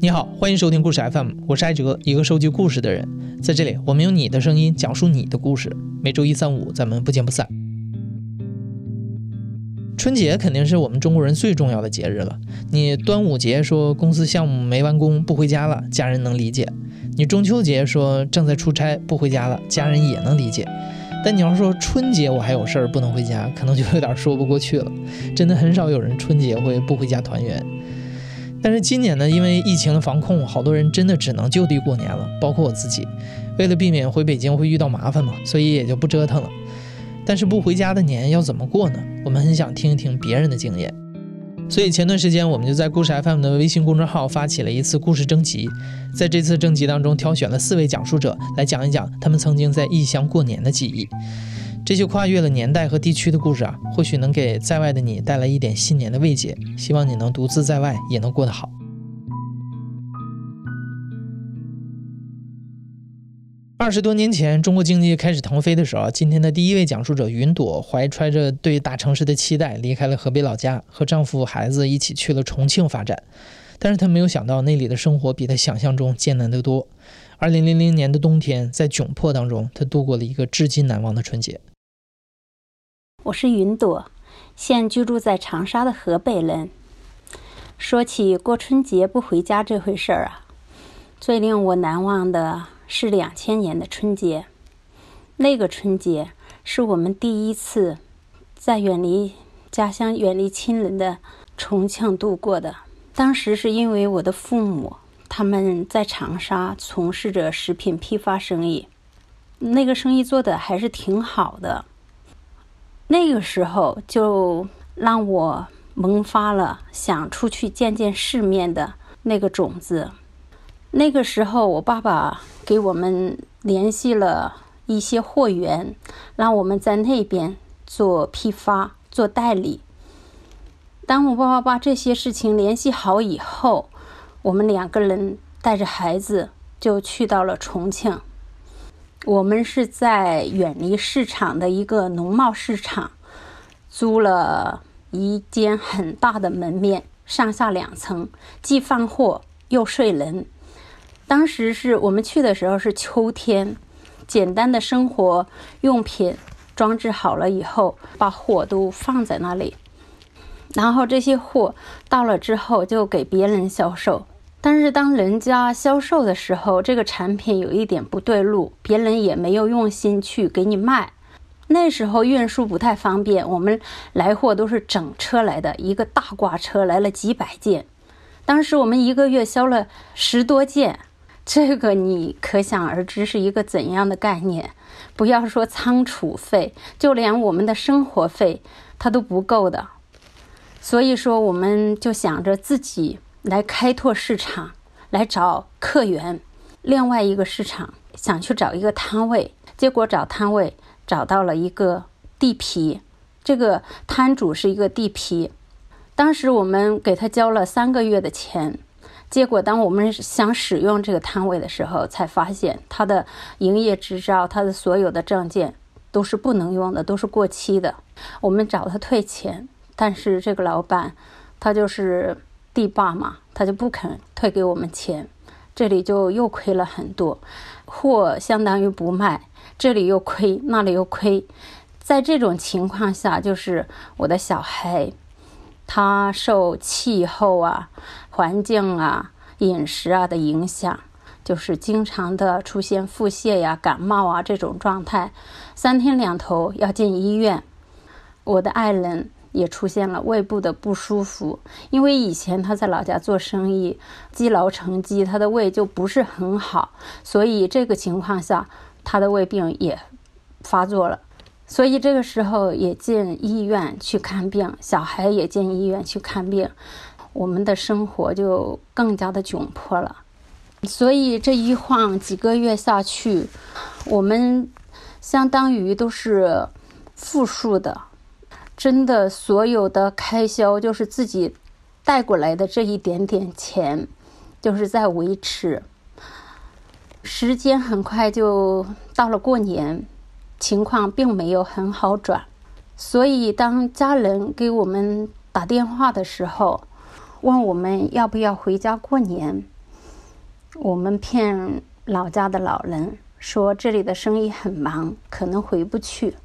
你好，欢迎收听故事 FM，我是艾哲，一个收集故事的人。在这里，我们用你的声音讲述你的故事。每周一、三、五，咱们不见不散。春节肯定是我们中国人最重要的节日了。你端午节说公司项目没完工不回家了，家人能理解；你中秋节说正在出差不回家了，家人也能理解。但你要说春节我还有事儿不能回家，可能就有点说不过去了。真的很少有人春节会不回家团圆。但是今年呢，因为疫情的防控，好多人真的只能就地过年了，包括我自己。为了避免回北京会遇到麻烦嘛，所以也就不折腾了。但是不回家的年要怎么过呢？我们很想听一听别人的经验。所以前段时间我们就在故事 FM 的微信公众号发起了一次故事征集，在这次征集当中挑选了四位讲述者来讲一讲他们曾经在异乡过年的记忆。这些跨越了年代和地区的故事啊，或许能给在外的你带来一点新年的慰藉。希望你能独自在外也能过得好。二十多年前，中国经济开始腾飞的时候，今天的第一位讲述者云朵怀揣着对大城市的期待，离开了河北老家，和丈夫、孩子一起去了重庆发展。但是她没有想到，那里的生活比她想象中艰难得多。二零零零年的冬天，在窘迫当中，她度过了一个至今难忘的春节。我是云朵，现居住在长沙的河北人。说起过春节不回家这回事儿啊，最令我难忘的是两千年的春节。那个春节是我们第一次在远离家乡、远离亲人的重庆度过的。当时是因为我的父母他们在长沙从事着食品批发生意，那个生意做的还是挺好的。那个时候就让我萌发了想出去见见世面的那个种子。那个时候，我爸爸给我们联系了一些货源，让我们在那边做批发、做代理。当我爸爸把这些事情联系好以后，我们两个人带着孩子就去到了重庆。我们是在远离市场的一个农贸市场，租了一间很大的门面，上下两层，既放货又睡人。当时是我们去的时候是秋天，简单的生活用品装置好了以后，把货都放在那里，然后这些货到了之后就给别人销售。但是当人家销售的时候，这个产品有一点不对路，别人也没有用心去给你卖。那时候运输不太方便，我们来货都是整车来的，一个大挂车来了几百件。当时我们一个月销了十多件，这个你可想而知是一个怎样的概念。不要说仓储费，就连我们的生活费它都不够的。所以说，我们就想着自己。来开拓市场，来找客源。另外一个市场想去找一个摊位，结果找摊位找到了一个地皮，这个摊主是一个地皮。当时我们给他交了三个月的钱，结果当我们想使用这个摊位的时候，才发现他的营业执照、他的所有的证件都是不能用的，都是过期的。我们找他退钱，但是这个老板他就是。地霸嘛，他就不肯退给我们钱，这里就又亏了很多，货相当于不卖，这里又亏，那里又亏，在这种情况下，就是我的小孩，他受气候啊、环境啊、饮食啊的影响，就是经常的出现腹泻呀、感冒啊这种状态，三天两头要进医院，我的爱人。也出现了胃部的不舒服，因为以前他在老家做生意，积劳成疾，他的胃就不是很好，所以这个情况下，他的胃病也发作了，所以这个时候也进医院去看病，小孩也进医院去看病，我们的生活就更加的窘迫了，所以这一晃几个月下去，我们相当于都是负数的。真的，所有的开销就是自己带过来的这一点点钱，就是在维持。时间很快就到了过年，情况并没有很好转。所以，当家人给我们打电话的时候，问我们要不要回家过年，我们骗老家的老人说这里的生意很忙，可能回不去。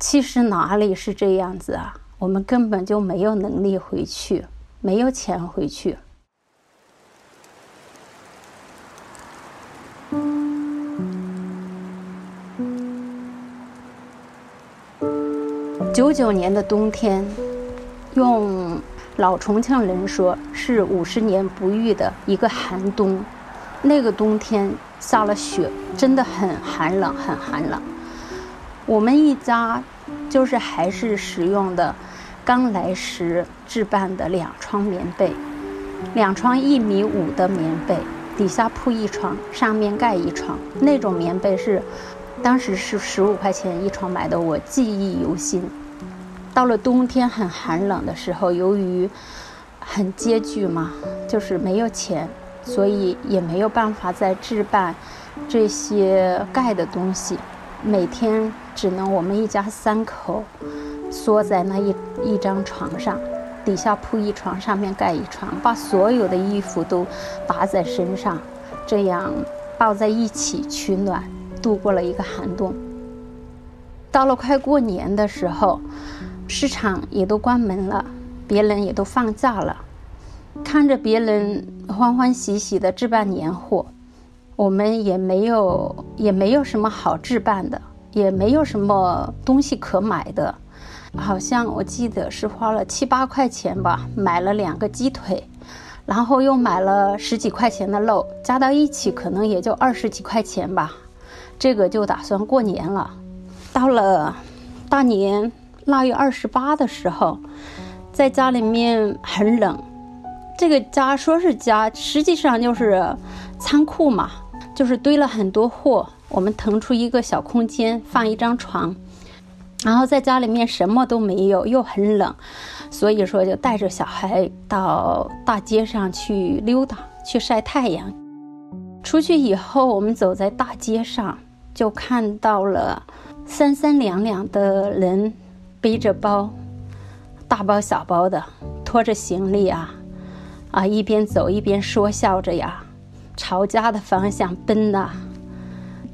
其实哪里是这样子啊？我们根本就没有能力回去，没有钱回去。九九年的冬天，用老重庆人说是五十年不遇的一个寒冬。那个冬天下了雪，真的很寒冷，很寒冷。我们一家就是还是使用的刚来时置办的两床棉被，两床一米五的棉被，底下铺一床，上面盖一床。那种棉被是当时是十五块钱一床买的，我记忆犹新。到了冬天很寒冷的时候，由于很拮据嘛，就是没有钱，所以也没有办法再置办这些盖的东西。每天只能我们一家三口缩在那一一张床上，底下铺一床，上面盖一床，把所有的衣服都搭在身上，这样抱在一起取暖，度过了一个寒冬。到了快过年的时候。市场也都关门了，别人也都放假了，看着别人欢欢喜喜的置办年货，我们也没有也没有什么好置办的，也没有什么东西可买的，好像我记得是花了七八块钱吧，买了两个鸡腿，然后又买了十几块钱的肉，加到一起可能也就二十几块钱吧，这个就打算过年了。到了大年。腊月二十八的时候，在家里面很冷。这个家说是家，实际上就是仓库嘛，就是堆了很多货。我们腾出一个小空间，放一张床，然后在家里面什么都没有，又很冷，所以说就带着小孩到大街上去溜达，去晒太阳。出去以后，我们走在大街上，就看到了三三两两的人。背着包，大包小包的，拖着行李啊，啊，一边走一边说笑着呀，朝家的方向奔呐。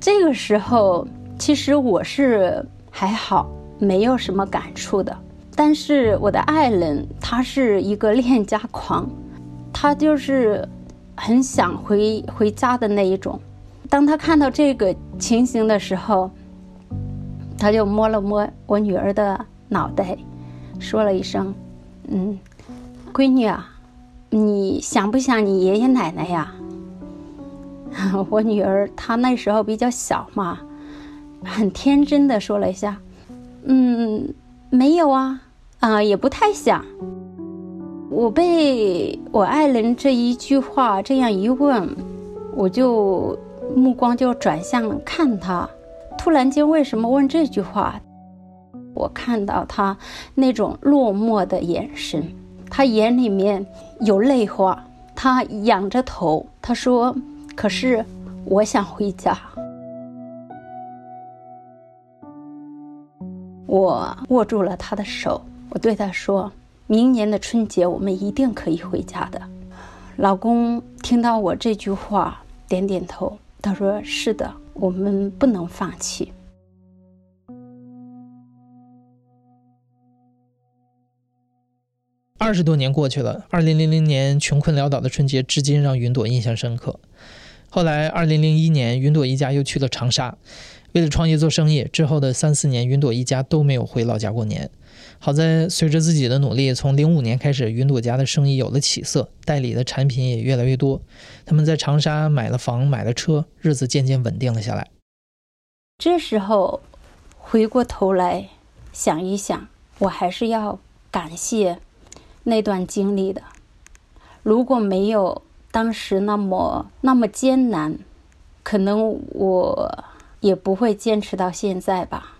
这个时候，其实我是还好，没有什么感触的。但是我的爱人，他是一个恋家狂，他就是很想回回家的那一种。当他看到这个情形的时候，他就摸了摸我女儿的。脑袋，说了一声：“嗯，闺女啊，你想不想你爷爷奶奶呀？” 我女儿她那时候比较小嘛，很天真的说了一下：“嗯，没有啊，啊，也不太想。”我被我爱人这一句话这样一问，我就目光就转向看他。突然间，为什么问这句话？我看到他那种落寞的眼神，他眼里面有泪花，他仰着头，他说：“可是我想回家。”我握住了他的手，我对他说：“明年的春节我们一定可以回家的。”老公听到我这句话，点点头，他说：“是的，我们不能放弃。”二十多年过去了，二零零零年穷困潦倒的春节，至今让云朵印象深刻。后来，二零零一年，云朵一家又去了长沙，为了创业做生意。之后的三四年，云朵一家都没有回老家过年。好在随着自己的努力，从零五年开始，云朵家的生意有了起色，代理的产品也越来越多。他们在长沙买了房，买了车，日子渐渐稳定了下来。这时候，回过头来想一想，我还是要感谢。那段经历的，如果没有当时那么那么艰难，可能我也不会坚持到现在吧。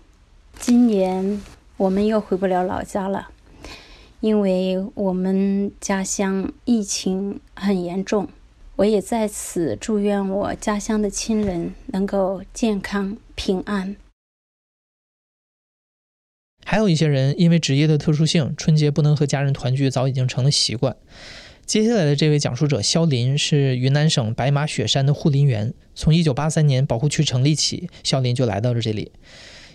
今年我们又回不了老家了，因为我们家乡疫情很严重。我也在此祝愿我家乡的亲人能够健康平安。还有一些人因为职业的特殊性，春节不能和家人团聚，早已经成了习惯。接下来的这位讲述者肖林是云南省白马雪山的护林员，从1983年保护区成立起，肖林就来到了这里。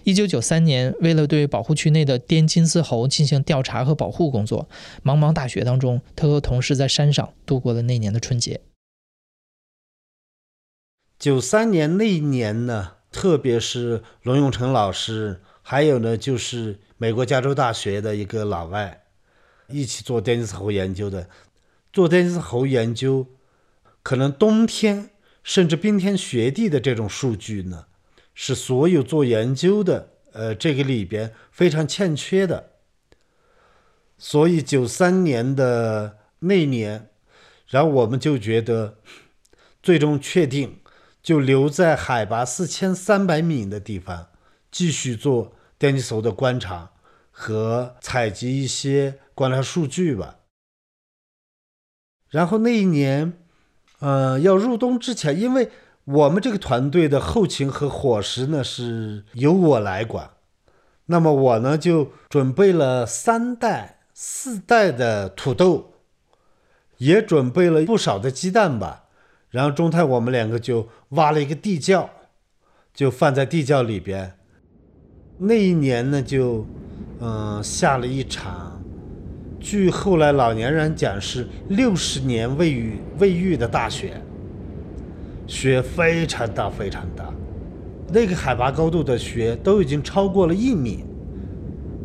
1993年，为了对保护区内的滇金丝猴进行调查和保护工作，茫茫大雪当中，他和同事在山上度过了那年的春节。九三年那一年呢，特别是龙永成老师，还有呢就是美国加州大学的一个老外，一起做滇金丝猴研究的。做滇金丝猴研究，可能冬天甚至冰天雪地的这种数据呢，是所有做研究的呃这个里边非常欠缺的。所以九三年的那年，然后我们就觉得，最终确定就留在海拔四千三百米的地方，继续做滇金丝猴的观察和采集一些观察数据吧。然后那一年，呃，要入冬之前，因为我们这个团队的后勤和伙食呢是由我来管，那么我呢就准备了三袋、四袋的土豆，也准备了不少的鸡蛋吧。然后中泰我们两个就挖了一个地窖，就放在地窖里边。那一年呢，就嗯下了一场。据后来老年人讲，是六十年未遇未遇的大雪，雪非常大非常大，那个海拔高度的雪都已经超过了一米，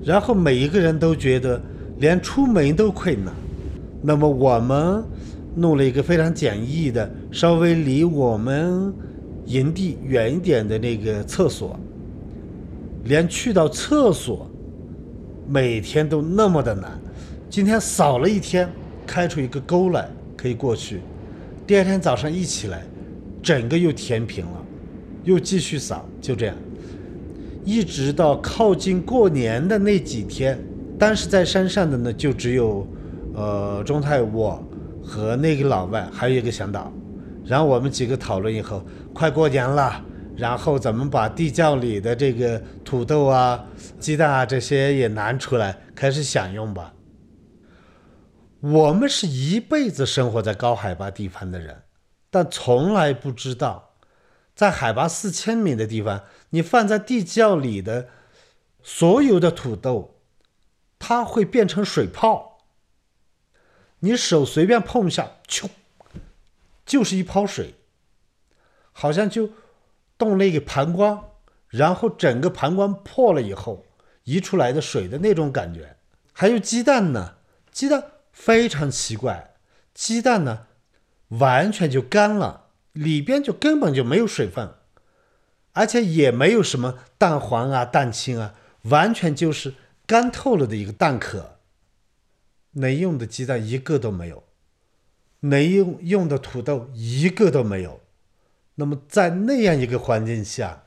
然后每一个人都觉得连出门都困难。那么我们弄了一个非常简易的，稍微离我们营地远一点的那个厕所，连去到厕所每天都那么的难。今天扫了一天，开出一个沟来，可以过去。第二天早上一起来，整个又填平了，又继续扫，就这样，一直到靠近过年的那几天。当时在山上的呢，就只有，呃，中泰我和那个老外，还有一个向导。然后我们几个讨论以后，快过年了，然后咱们把地窖里的这个土豆啊、鸡蛋啊这些也拿出来，开始享用吧。我们是一辈子生活在高海拔地方的人，但从来不知道，在海拔四千米的地方，你放在地窖里的所有的土豆，它会变成水泡。你手随便碰一下，咻，就是一泡水，好像就动了一个膀胱，然后整个膀胱破了以后溢出来的水的那种感觉。还有鸡蛋呢，鸡蛋。非常奇怪，鸡蛋呢，完全就干了，里边就根本就没有水分，而且也没有什么蛋黄啊、蛋清啊，完全就是干透了的一个蛋壳。能用的鸡蛋一个都没有，能用用的土豆一个都没有。那么在那样一个环境下，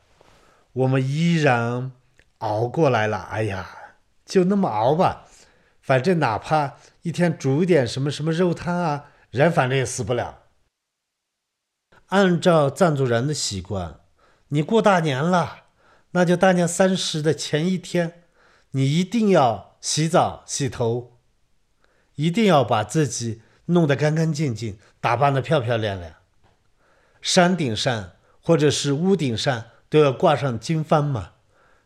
我们依然熬过来了。哎呀，就那么熬吧。反正哪怕一天煮点什么什么肉汤啊，人反正也死不了。按照藏族人的习惯，你过大年了，那就大年三十的前一天，你一定要洗澡洗头，一定要把自己弄得干干净净，打扮得漂漂亮亮。山顶上或者是屋顶上都要挂上经幡嘛。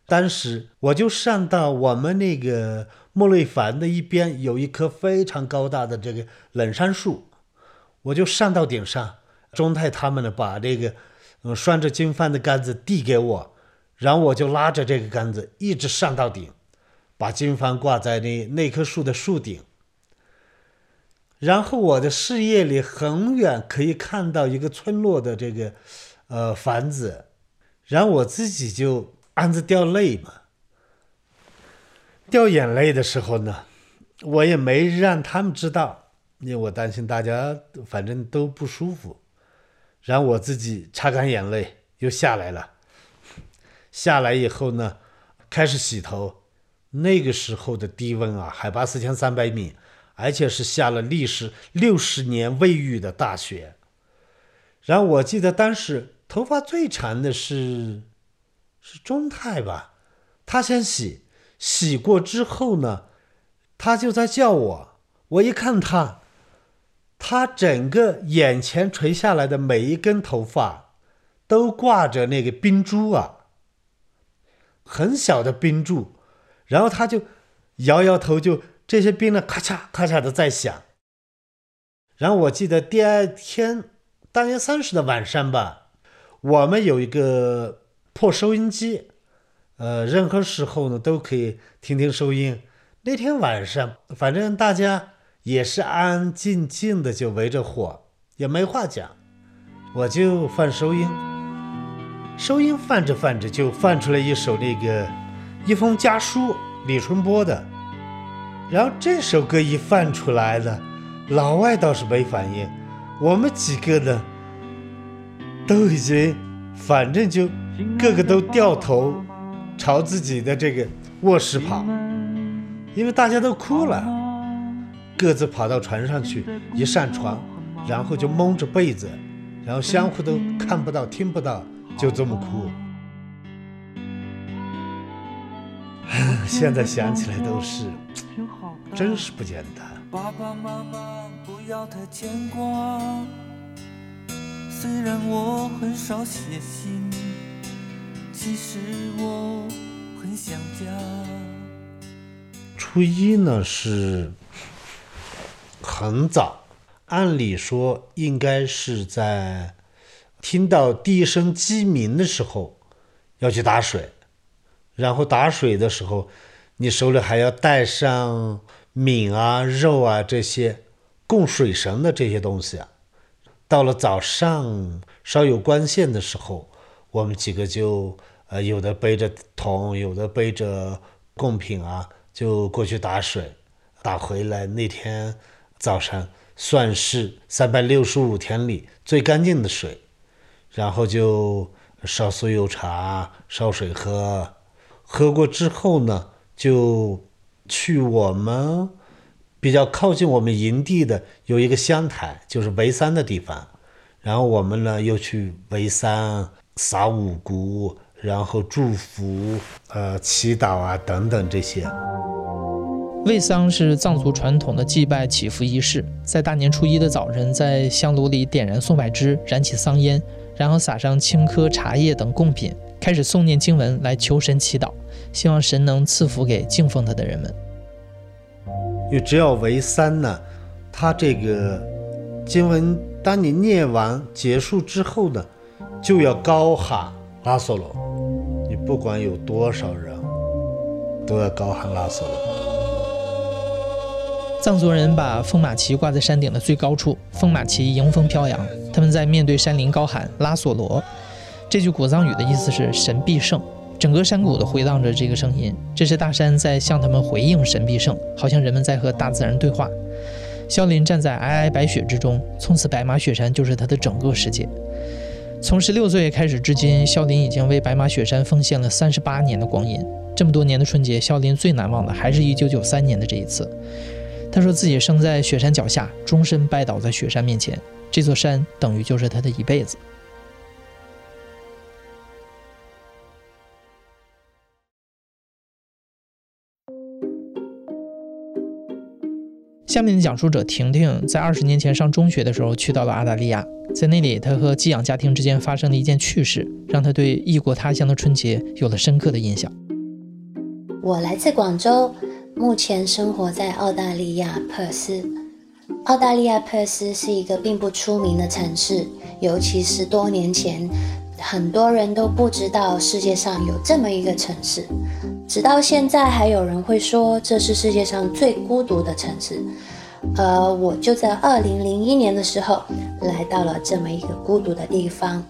当时我就上到我们那个莫瑞凡的一边，有一棵非常高大的这个冷杉树，我就上到顶上。钟泰他们呢，把这个嗯拴着经幡的杆子递给我，然后我就拉着这个杆子一直上到顶，把经幡挂在那那棵树的树顶。然后我的视野里很远可以看到一个村落的这个呃房子，然后我自己就。暗自掉泪嘛，掉眼泪的时候呢，我也没让他们知道，因为我担心大家反正都不舒服。然后我自己擦干眼泪，又下来了。下来以后呢，开始洗头。那个时候的低温啊，海拔四千三百米，而且是下了历时六十年未遇的大雪。然后我记得当时头发最长的是。是中泰吧？他先洗，洗过之后呢，他就在叫我。我一看他，他整个眼前垂下来的每一根头发，都挂着那个冰珠啊，很小的冰柱，然后他就摇摇头，就这些冰呢，咔嚓咔嚓的在响。然后我记得第二天大年三十的晚上吧，我们有一个破收音机，呃，任何时候呢都可以听听收音。那天晚上，反正大家也是安安静静的，就围着火，也没话讲。我就放收音，收音放着放着，就放出来一首那个《一封家书》，李春波的。然后这首歌一放出来了，老外倒是没反应，我们几个呢，都已经，反正就个个都掉头朝自己的这个卧室跑。因为大家都哭了，各自跑到床上去，一上床，然后就蒙着被子，然后相互都看不到、听不到，就这么哭。现在想起来都是，真是不简单。爸爸妈妈不要太牵挂，虽然我很少写信，其实我很想家。初一呢是很早，按理说应该是在听到第一声鸡鸣的时候要去打水，然后打水的时候，你手里还要带上米啊、肉啊这些供水神的这些东西啊。到了早上稍有光线的时候，我们几个就呃有的背着桶，有的背着贡品啊。就过去打水，打回来那天早上算是三百六十五天里最干净的水，然后就烧酥油茶，烧水喝，喝过之后呢，就去我们比较靠近我们营地的有一个香台，就是围山的地方，然后我们呢又去围山撒五谷。然后祝福、呃祈祷啊等等这些。卫桑是藏族传统的祭拜祈福仪式，在大年初一的早晨，在香炉里点燃松柏枝，燃起桑烟，然后撒上青稞、茶叶等贡品，开始诵念经文来求神祈祷，希望神能赐福给敬奉他的人们。因为只要为三呢，他这个经文，当你念完结束之后呢，就要高喊拉索罗。你不管有多少人，都要高喊拉索罗。藏族人把风马旗挂在山顶的最高处，风马旗迎风飘扬。他们在面对山林高喊拉索罗。这句古藏语的意思是神必胜。整个山谷都回荡着这个声音，这是大山在向他们回应神必胜，好像人们在和大自然对话。萧林站在皑皑白雪之中，从此白马雪山就是他的整个世界。从十六岁开始至今，肖林已经为白马雪山奉献了三十八年的光阴。这么多年的春节，肖林最难忘的还是一九九三年的这一次。他说自己生在雪山脚下，终身拜倒在雪山面前，这座山等于就是他的一辈子。下面的讲述者婷婷在二十年前上中学的时候去到了澳大利亚，在那里，她和寄养家庭之间发生的一件趣事，让她对异国他乡的春节有了深刻的印象。我来自广州，目前生活在澳大利亚珀斯。澳大利亚珀斯是一个并不出名的城市，尤其是多年前，很多人都不知道世界上有这么一个城市。直到现在，还有人会说这是世界上最孤独的城市。呃，我就在二零零一年的时候来到了这么一个孤独的地方。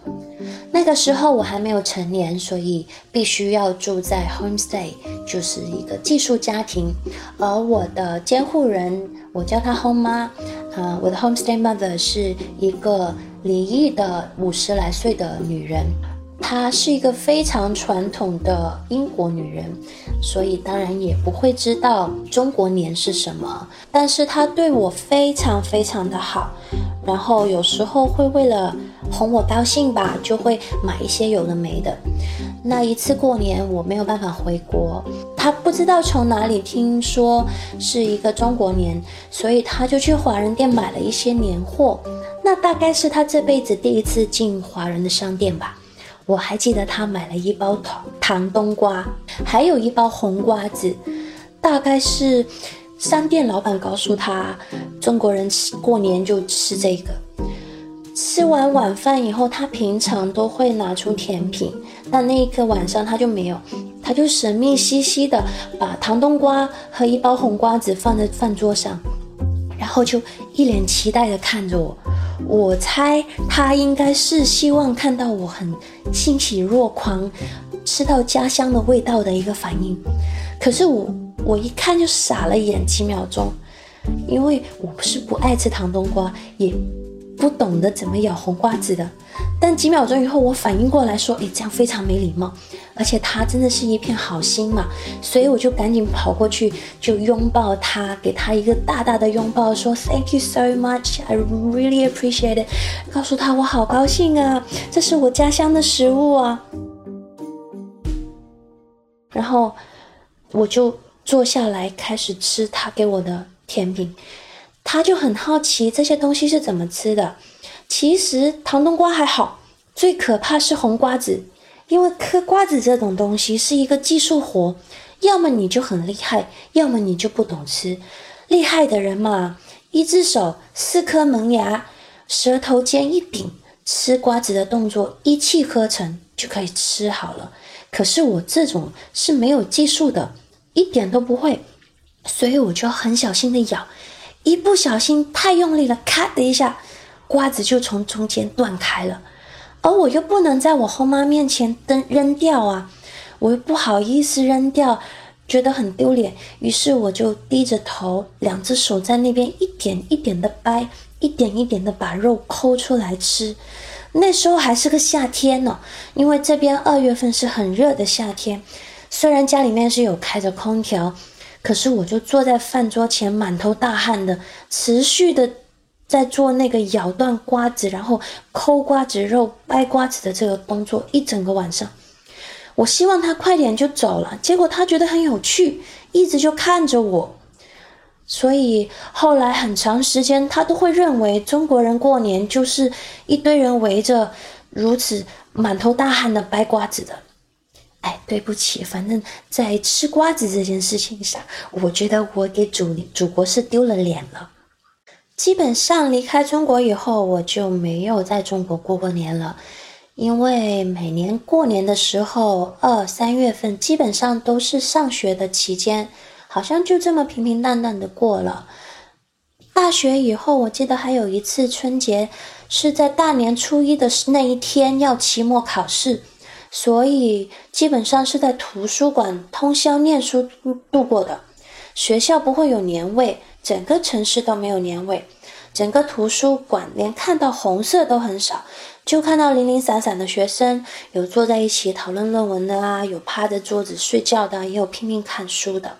那个时候我还没有成年，所以必须要住在 homestay，就是一个寄宿家庭。而我的监护人，我叫她 home 妈。呃，我的 homestay mother 是一个离异的五十来岁的女人。她是一个非常传统的英国女人，所以当然也不会知道中国年是什么。但是她对我非常非常的好，然后有时候会为了哄我高兴吧，就会买一些有的没的。那一次过年我没有办法回国，他不知道从哪里听说是一个中国年，所以他就去华人店买了一些年货。那大概是他这辈子第一次进华人的商店吧。我还记得他买了一包糖糖冬瓜，还有一包红瓜子，大概是商店老板告诉他，中国人吃过年就吃这个。吃完晚饭以后，他平常都会拿出甜品，但那一个晚上他就没有，他就神秘兮兮的把糖冬瓜和一包红瓜子放在饭桌上，然后就一脸期待的看着我。我猜他应该是希望看到我很欣喜若狂，吃到家乡的味道的一个反应。可是我我一看就傻了眼几秒钟，因为我不是不爱吃糖冬瓜，也。不懂得怎么咬红瓜子的，但几秒钟以后，我反应过来，说：“哎，这样非常没礼貌。”而且他真的是一片好心嘛，所以我就赶紧跑过去，就拥抱他，给他一个大大的拥抱，说：“Thank you so much, I really appreciate it。”告诉他我好高兴啊，这是我家乡的食物啊。然后我就坐下来开始吃他给我的甜品。他就很好奇这些东西是怎么吃的。其实糖冬瓜还好，最可怕是红瓜子，因为嗑瓜子这种东西是一个技术活，要么你就很厉害，要么你就不懂吃。厉害的人嘛，一只手四颗门牙，舌头尖一顶，吃瓜子的动作一气呵成就可以吃好了。可是我这种是没有技术的，一点都不会，所以我就很小心的咬。一不小心太用力了，咔的一下，瓜子就从中间断开了，而我又不能在我后妈面前扔扔掉啊，我又不好意思扔掉，觉得很丢脸，于是我就低着头，两只手在那边一点一点的掰，一点一点的把肉抠出来吃。那时候还是个夏天呢，因为这边二月份是很热的夏天，虽然家里面是有开着空调。可是我就坐在饭桌前，满头大汗的，持续的在做那个咬断瓜子，然后抠瓜子肉、掰瓜子的这个动作，一整个晚上。我希望他快点就走了，结果他觉得很有趣，一直就看着我。所以后来很长时间，他都会认为中国人过年就是一堆人围着，如此满头大汗的掰瓜子的。哎，对不起，反正在吃瓜子这件事情上，我觉得我给祖祖国是丢了脸了。基本上离开中国以后，我就没有在中国过过年了，因为每年过年的时候，二三月份基本上都是上学的期间，好像就这么平平淡淡的过了。大学以后，我记得还有一次春节是在大年初一的那一天要期末考试。所以基本上是在图书馆通宵念书度过的，学校不会有年味，整个城市都没有年味，整个图书馆连看到红色都很少，就看到零零散散的学生，有坐在一起讨论论文的啊，有趴着桌子睡觉的，也有拼命看书的。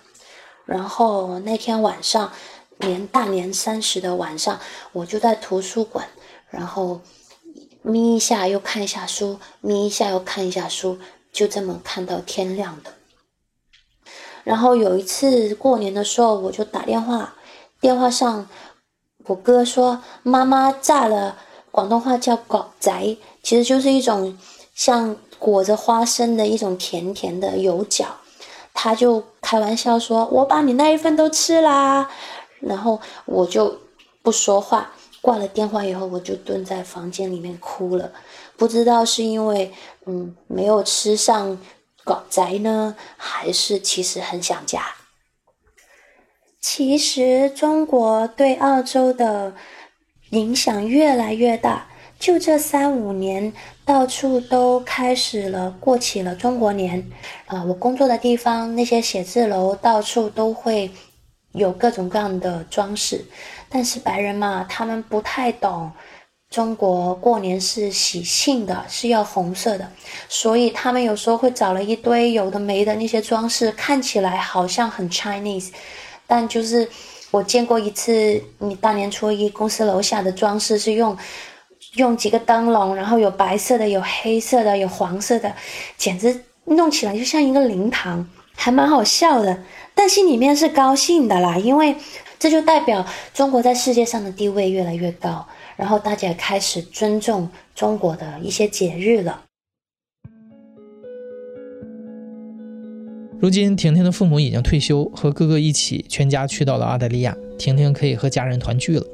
然后那天晚上，年大年三十的晚上，我就在图书馆，然后。眯一下又看一下书，眯一下又看一下书，就这么看到天亮的。然后有一次过年的时候，我就打电话，电话上我哥说妈妈炸了，广东话叫“搞仔”，其实就是一种像裹着花生的一种甜甜的油饺。他就开玩笑说：“我把你那一份都吃啦。”然后我就不说话。挂了电话以后，我就蹲在房间里面哭了。不知道是因为嗯没有吃上狗宅呢，还是其实很想家。其实中国对澳洲的影响越来越大，就这三五年，到处都开始了过起了中国年。啊，我工作的地方那些写字楼到处都会有各种各样的装饰。但是白人嘛，他们不太懂中国过年是喜庆的，是要红色的，所以他们有时候会找了一堆有的没的那些装饰，看起来好像很 Chinese，但就是我见过一次，你大年初一公司楼下的装饰是用用几个灯笼，然后有白色的，有黑色的，有黄色的，简直弄起来就像一个灵堂，还蛮好笑的。但心里面是高兴的啦，因为这就代表中国在世界上的地位越来越高，然后大家开始尊重中国的一些节日了。如今，婷婷的父母已经退休，和哥哥一起全家去到了澳大利亚，婷婷可以和家人团聚了。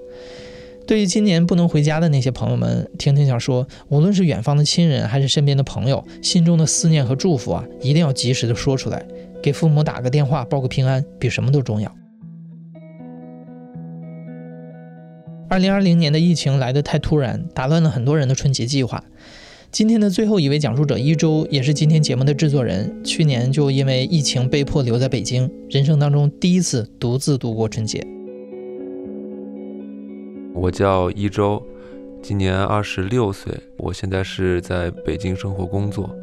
对于今年不能回家的那些朋友们，婷婷想说，无论是远方的亲人，还是身边的朋友，心中的思念和祝福啊，一定要及时的说出来。给父母打个电话报个平安，比什么都重要。二零二零年的疫情来得太突然，打乱了很多人的春节计划。今天的最后一位讲述者一周，也是今天节目的制作人，去年就因为疫情被迫留在北京，人生当中第一次独自度过春节。我叫一周，今年二十六岁，我现在是在北京生活工作。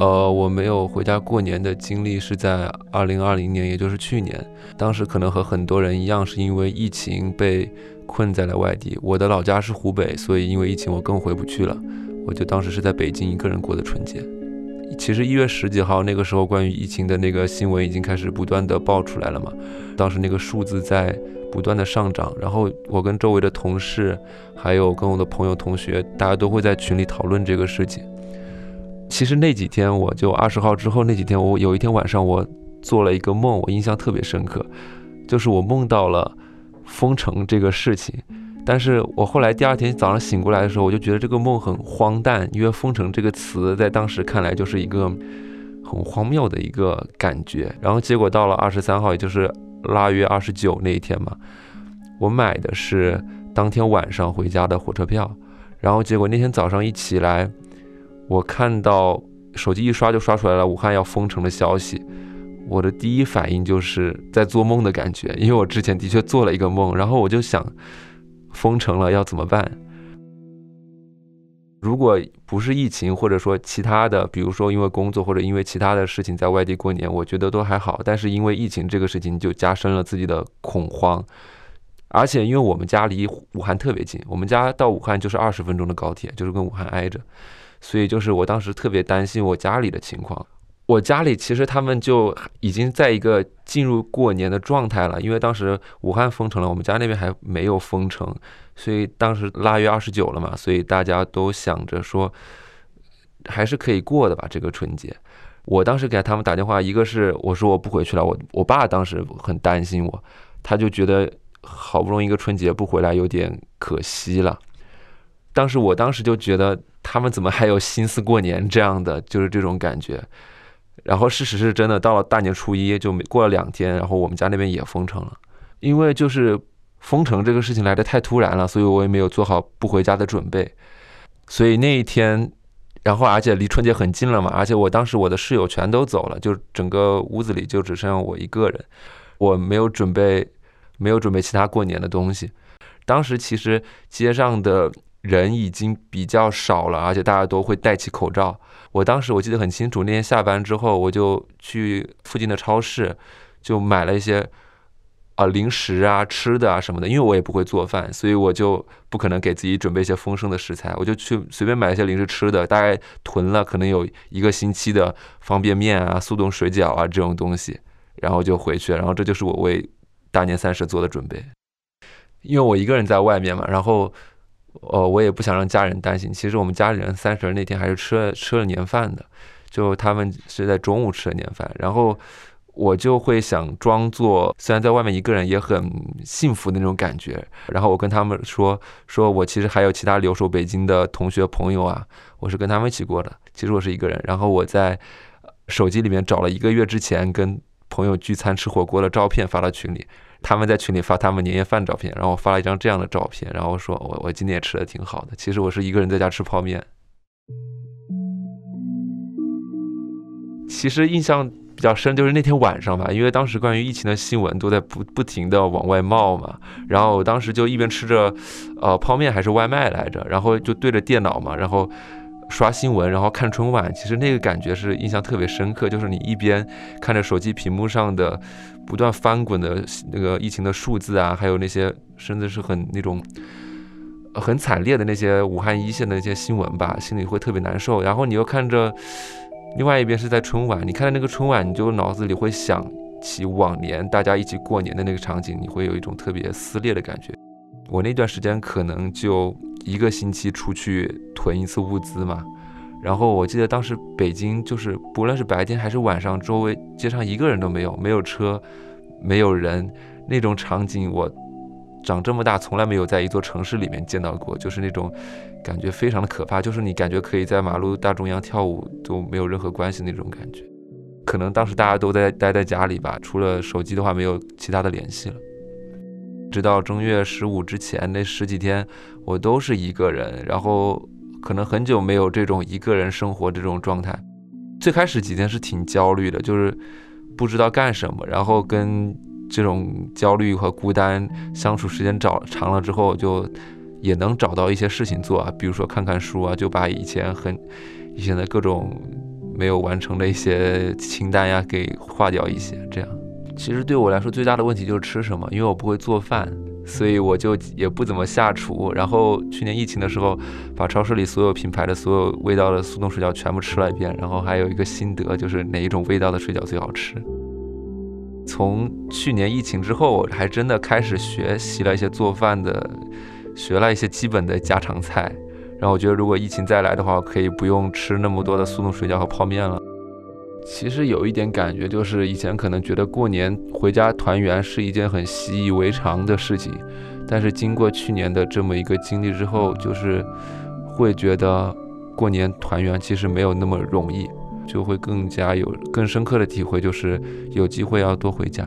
呃，我没有回家过年的经历是在二零二零年，也就是去年。当时可能和很多人一样，是因为疫情被困在了外地。我的老家是湖北，所以因为疫情我更回不去了。我就当时是在北京一个人过的春节。其实一月十几号那个时候，关于疫情的那个新闻已经开始不断的爆出来了嘛。当时那个数字在不断的上涨，然后我跟周围的同事，还有跟我的朋友同学，大家都会在群里讨论这个事情。其实那几天，我就二十号之后那几天，我有一天晚上我做了一个梦，我印象特别深刻，就是我梦到了封城这个事情。但是我后来第二天早上醒过来的时候，我就觉得这个梦很荒诞，因为封城这个词在当时看来就是一个很荒谬的一个感觉。然后结果到了二十三号，也就是腊月二十九那一天嘛，我买的是当天晚上回家的火车票，然后结果那天早上一起来。我看到手机一刷就刷出来了武汉要封城的消息，我的第一反应就是在做梦的感觉，因为我之前的确做了一个梦，然后我就想，封城了要怎么办？如果不是疫情，或者说其他的，比如说因为工作或者因为其他的事情在外地过年，我觉得都还好。但是因为疫情这个事情，就加深了自己的恐慌，而且因为我们家离武汉特别近，我们家到武汉就是二十分钟的高铁，就是跟武汉挨着。所以就是我当时特别担心我家里的情况，我家里其实他们就已经在一个进入过年的状态了，因为当时武汉封城了，我们家那边还没有封城，所以当时腊月二十九了嘛，所以大家都想着说还是可以过的吧这个春节。我当时给他们打电话，一个是我说我不回去了，我我爸当时很担心我，他就觉得好不容易一个春节不回来有点可惜了。当时我当时就觉得。他们怎么还有心思过年这样的，就是这种感觉。然后事实是真的，到了大年初一就没过了两天，然后我们家那边也封城了。因为就是封城这个事情来的太突然了，所以我也没有做好不回家的准备。所以那一天，然后而且离春节很近了嘛，而且我当时我的室友全都走了，就整个屋子里就只剩下我一个人。我没有准备，没有准备其他过年的东西。当时其实街上的。人已经比较少了，而且大家都会戴起口罩。我当时我记得很清楚，那天下班之后，我就去附近的超市，就买了一些啊零食啊、吃的啊什么的。因为我也不会做饭，所以我就不可能给自己准备一些丰盛的食材，我就去随便买一些零食吃的，大概囤了可能有一个星期的方便面啊、速冻水饺啊这种东西，然后就回去。然后这就是我为大年三十做的准备，因为我一个人在外面嘛，然后。呃，我也不想让家人担心。其实我们家里人三十那天还是吃了吃了年饭的，就他们是在中午吃的年饭。然后我就会想装作虽然在外面一个人也很幸福的那种感觉。然后我跟他们说，说我其实还有其他留守北京的同学朋友啊，我是跟他们一起过的。其实我是一个人。然后我在手机里面找了一个月之前跟朋友聚餐吃火锅的照片发到群里。他们在群里发他们年夜饭照片，然后我发了一张这样的照片，然后说我我今天也吃的挺好的。其实我是一个人在家吃泡面。其实印象比较深就是那天晚上吧，因为当时关于疫情的新闻都在不不停的往外冒嘛，然后我当时就一边吃着呃泡面还是外卖来着，然后就对着电脑嘛，然后。刷新闻，然后看春晚，其实那个感觉是印象特别深刻。就是你一边看着手机屏幕上的不断翻滚的那个疫情的数字啊，还有那些甚至是很那种很惨烈的那些武汉一线的那些新闻吧，心里会特别难受。然后你又看着另外一边是在春晚，你看到那个春晚，你就脑子里会想起往年大家一起过年的那个场景，你会有一种特别撕裂的感觉。我那段时间可能就一个星期出去囤一次物资嘛，然后我记得当时北京就是不论是白天还是晚上，周围街上一个人都没有，没有车，没有人，那种场景我长这么大从来没有在一座城市里面见到过，就是那种。感觉非常的可怕，就是你感觉可以在马路大中央跳舞都没有任何关系那种感觉。可能当时大家都在待在家里吧，除了手机的话，没有其他的联系了。直到正月十五之前那十几天，我都是一个人，然后可能很久没有这种一个人生活这种状态。最开始几天是挺焦虑的，就是不知道干什么，然后跟这种焦虑和孤单相处时间长长了之后就。也能找到一些事情做啊，比如说看看书啊，就把以前很以前的各种没有完成的一些清单呀给划掉一些。这样，其实对我来说最大的问题就是吃什么，因为我不会做饭，所以我就也不怎么下厨。然后去年疫情的时候，把超市里所有品牌的所有味道的速冻水饺全部吃了一遍，然后还有一个心得就是哪一种味道的水饺最好吃。从去年疫情之后，我还真的开始学习了一些做饭的。学了一些基本的家常菜，然后我觉得如果疫情再来的话，可以不用吃那么多的速冻水饺和泡面了。其实有一点感觉，就是以前可能觉得过年回家团圆是一件很习以为常的事情，但是经过去年的这么一个经历之后，就是会觉得过年团圆其实没有那么容易，就会更加有更深刻的体会，就是有机会要多回家。